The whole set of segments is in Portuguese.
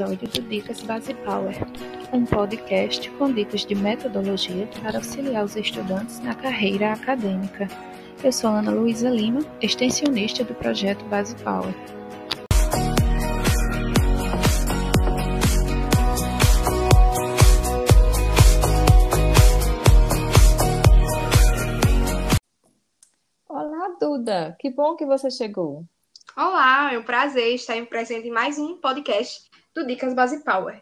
episódio do Dicas Base Power, um podcast com dicas de metodologia para auxiliar os estudantes na carreira acadêmica. Eu sou Ana Luísa Lima, extensionista do projeto Base Power. Olá, Duda. Que bom que você chegou. Olá, é um prazer estar presente em mais um podcast do Dicas Base Power.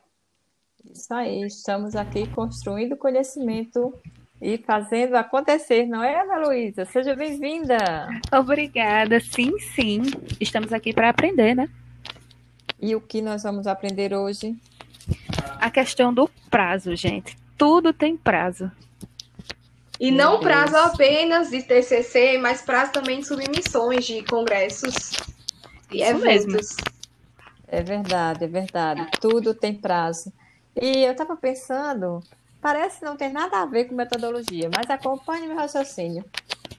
Isso aí, estamos aqui construindo conhecimento e fazendo acontecer, não é, Ana Luísa? Seja bem-vinda. Obrigada, sim, sim. Estamos aqui para aprender, né? E o que nós vamos aprender hoje? A questão do prazo, gente. Tudo tem prazo. E Meu não Deus. prazo apenas de TCC, mas prazo também de submissões de congressos e Isso eventos. Mesmo. É verdade, é verdade. Tudo tem prazo. E eu estava pensando, parece não ter nada a ver com metodologia, mas acompanhe meu raciocínio.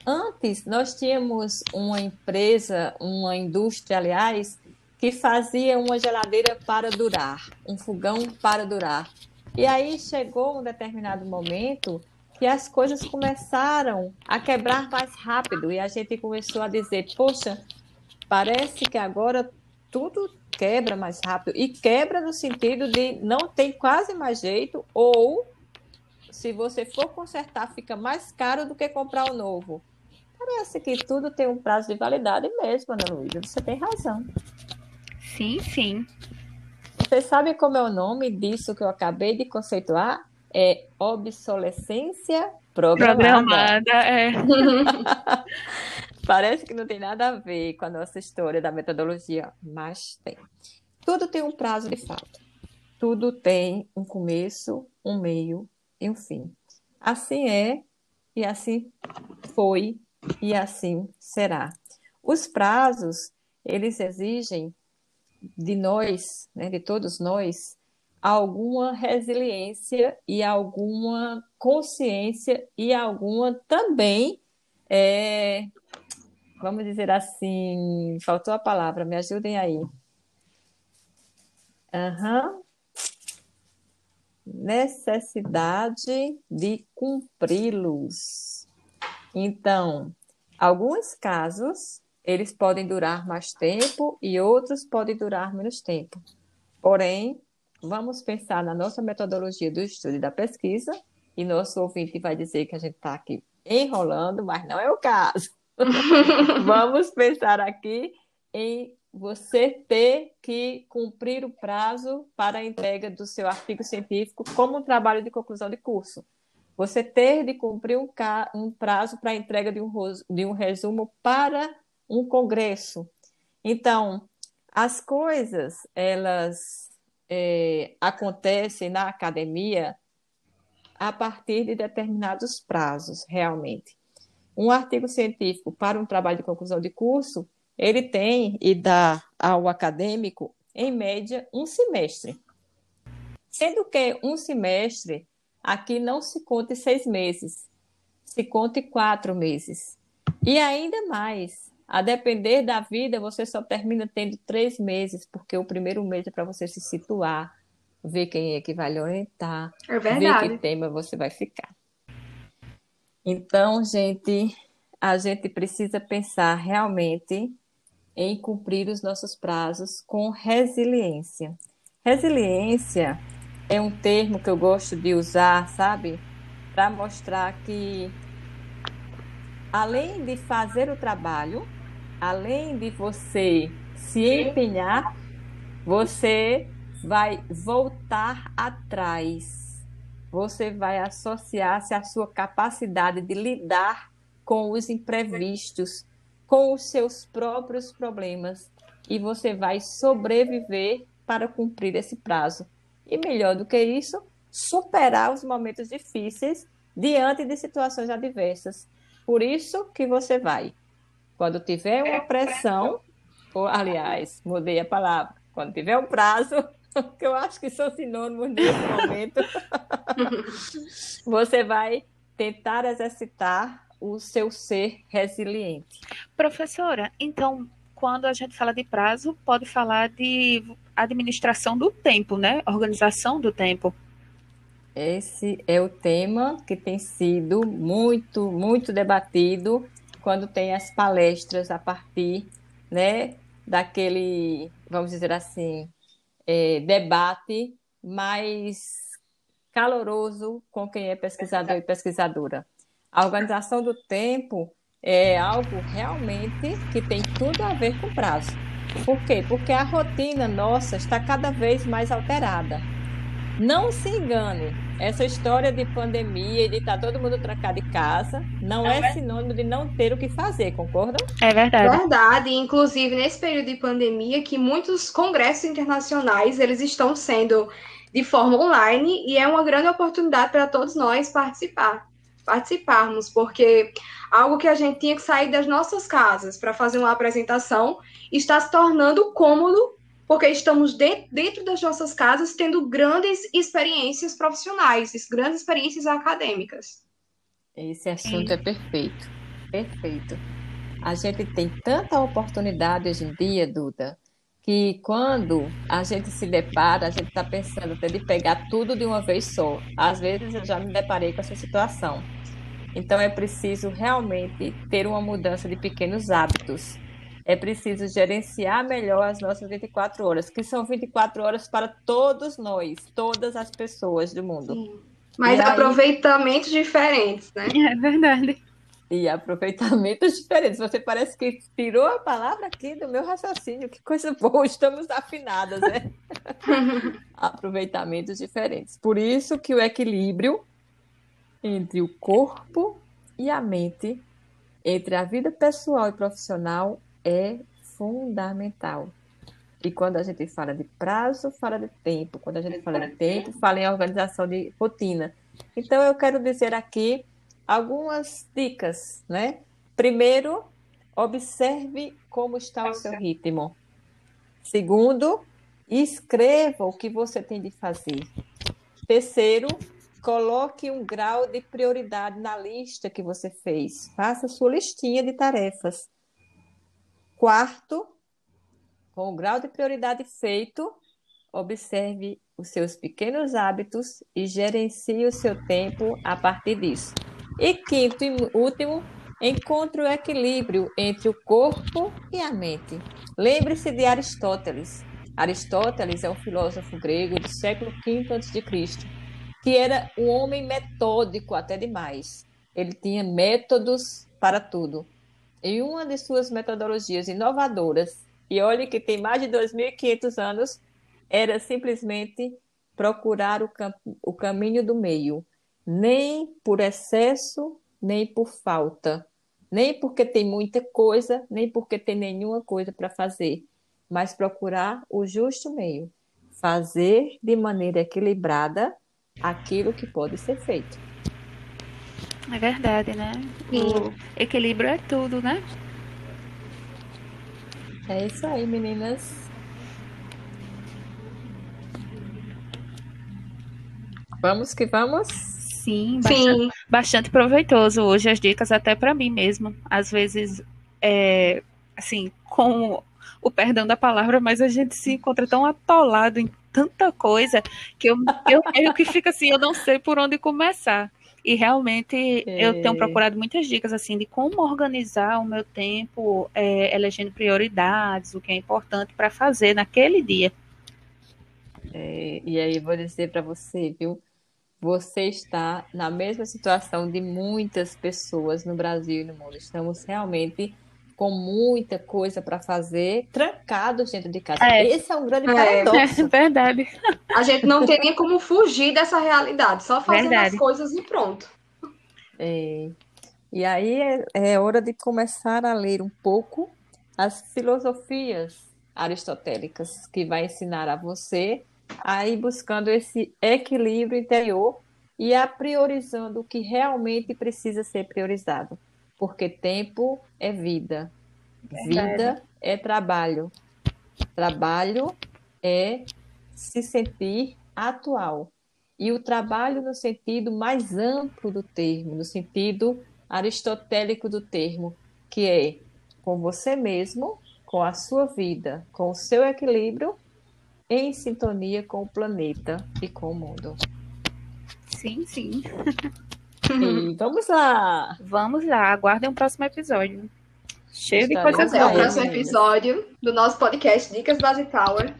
Antes, nós tínhamos uma empresa, uma indústria, aliás, que fazia uma geladeira para durar, um fogão para durar. E aí chegou um determinado momento que as coisas começaram a quebrar mais rápido e a gente começou a dizer: poxa, parece que agora tudo quebra mais rápido. E quebra no sentido de não tem quase mais jeito, ou se você for consertar, fica mais caro do que comprar o novo. Parece que tudo tem um prazo de validade mesmo, Ana Luísa. Você tem razão. Sim, sim. Você sabe como é o nome disso que eu acabei de conceituar? É obsolescência programada. Programada, é. Parece que não tem nada a ver com a nossa história da metodologia, mas tem. Tudo tem um prazo de fato. Tudo tem um começo, um meio e um fim. Assim é, e assim foi, e assim será. Os prazos, eles exigem de nós, né, de todos nós, alguma resiliência e alguma consciência e alguma também é, vamos dizer assim, faltou a palavra, me ajudem aí. Uhum. Necessidade de cumpri-los. Então, alguns casos eles podem durar mais tempo e outros podem durar menos tempo. Porém, vamos pensar na nossa metodologia do estudo e da pesquisa, e nosso ouvinte vai dizer que a gente está aqui enrolando, mas não é o caso. Vamos pensar aqui em você ter que cumprir o prazo para a entrega do seu artigo científico como um trabalho de conclusão de curso. Você ter de cumprir um, um prazo para a entrega de um, de um resumo para um congresso. Então, as coisas, elas é, acontecem na academia a partir de determinados prazos, realmente. Um artigo científico para um trabalho de conclusão de curso, ele tem e dá ao acadêmico, em média, um semestre. Sendo que um semestre, aqui não se conta seis meses, se conta quatro meses. E ainda mais, a depender da vida, você só termina tendo três meses, porque o primeiro mês é para você se situar, ver quem é que vai lhe orientar, é ver que tema você vai ficar. Então, gente, a gente precisa pensar realmente em cumprir os nossos prazos com resiliência. Resiliência é um termo que eu gosto de usar, sabe? Para mostrar que, além de fazer o trabalho, além de você se empenhar, você vai voltar atrás você vai associar-se à sua capacidade de lidar com os imprevistos, com os seus próprios problemas, e você vai sobreviver para cumprir esse prazo. E melhor do que isso, superar os momentos difíceis diante de situações adversas. Por isso que você vai. Quando tiver uma pressão, ou, aliás, mudei a palavra, quando tiver um prazo, que eu acho que são sinônimos nesse momento, você vai tentar exercitar o seu ser resiliente. Professora, então, quando a gente fala de prazo, pode falar de administração do tempo, né? Organização do tempo. Esse é o tema que tem sido muito, muito debatido quando tem as palestras a partir, né, daquele, vamos dizer assim, é, debate mais caloroso com quem é pesquisador e pesquisadora. A organização do tempo é algo realmente que tem tudo a ver com prazo. Por quê? Porque a rotina nossa está cada vez mais alterada. Não se engane, essa história de pandemia e de estar tá todo mundo trancado em casa não, é, é sinônimo de não ter o que fazer, concordam? É verdade. Verdade, inclusive nesse período de pandemia que muitos congressos internacionais eles estão sendo de forma online e é uma grande oportunidade para todos nós participar, participarmos, porque algo que a gente tinha que sair das nossas casas para fazer uma apresentação está se tornando cômodo porque estamos de, dentro das nossas casas tendo grandes experiências profissionais, grandes experiências acadêmicas. Esse assunto é perfeito, perfeito. A gente tem tanta oportunidade hoje em dia, Duda, que quando a gente se depara, a gente está pensando até de pegar tudo de uma vez só. Às vezes eu já me deparei com essa situação. Então é preciso realmente ter uma mudança de pequenos hábitos. É preciso gerenciar melhor as nossas 24 horas, que são 24 horas para todos nós, todas as pessoas do mundo. Sim. Mas e aproveitamentos aí... diferentes, né? É verdade e aproveitamentos diferentes. Você parece que tirou a palavra aqui do meu raciocínio. Que coisa boa, estamos afinadas, né? aproveitamentos diferentes. Por isso que o equilíbrio entre o corpo e a mente, entre a vida pessoal e profissional, é fundamental. E quando a gente fala de prazo, fala de tempo. Quando a gente fala de tempo, fala em organização de rotina. Então, eu quero dizer aqui algumas dicas, né? Primeiro, observe como está o seu ritmo. Segundo, escreva o que você tem de fazer. Terceiro, coloque um grau de prioridade na lista que você fez. Faça sua listinha de tarefas. Quarto, com o grau de prioridade feito, observe os seus pequenos hábitos e gerencie o seu tempo a partir disso. E quinto e último, encontre o equilíbrio entre o corpo e a mente. Lembre-se de Aristóteles. Aristóteles é um filósofo grego do século V a.C., que era um homem metódico até demais. Ele tinha métodos para tudo. E uma de suas metodologias inovadoras, e olhe que tem mais de 2.500 anos, era simplesmente procurar o, cam o caminho do meio, nem por excesso, nem por falta, nem porque tem muita coisa, nem porque tem nenhuma coisa para fazer, mas procurar o justo meio, fazer de maneira equilibrada aquilo que pode ser feito. É verdade, né? O equilíbrio é tudo, né? É isso aí, meninas. Vamos que vamos. Sim, bastante, bastante proveitoso hoje as dicas até para mim mesmo. Às vezes, é, assim, com o perdão da palavra, mas a gente se encontra tão atolado em tanta coisa que eu, eu meio que fico assim, eu não sei por onde começar. E realmente é. eu tenho procurado muitas dicas assim de como organizar o meu tempo, é, elegendo prioridades, o que é importante para fazer naquele dia. É, e aí vou dizer para você, viu? Você está na mesma situação de muitas pessoas no Brasil e no mundo. Estamos realmente com muita coisa para fazer, trancados dentro de casa. É. Esse é um grande é. paradoxo. É verdade. A gente não tem nem como fugir dessa realidade, só fazendo verdade. as coisas e pronto. É. E aí é, é hora de começar a ler um pouco as filosofias aristotélicas que vai ensinar a você aí buscando esse equilíbrio interior e a priorizando o que realmente precisa ser priorizado. Porque tempo é vida, vida é trabalho, trabalho é se sentir atual. E o trabalho no sentido mais amplo do termo, no sentido aristotélico do termo, que é com você mesmo, com a sua vida, com o seu equilíbrio em sintonia com o planeta e com o mundo. Sim, sim. E vamos lá! Vamos lá, aguardem o próximo episódio. Cheio de Estaremos coisas Até o próximo meninas. episódio do nosso podcast Dicas Base Power.